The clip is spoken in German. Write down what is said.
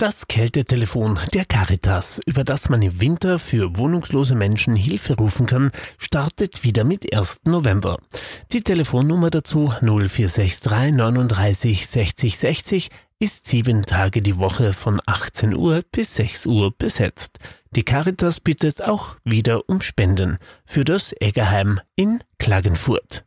Das Kältetelefon der Caritas, über das man im Winter für wohnungslose Menschen Hilfe rufen kann, startet wieder mit 1. November. Die Telefonnummer dazu 0463 39 60 60 ist sieben Tage die Woche von 18 Uhr bis 6 Uhr besetzt. Die Caritas bittet auch wieder um Spenden für das Eggerheim in Klagenfurt.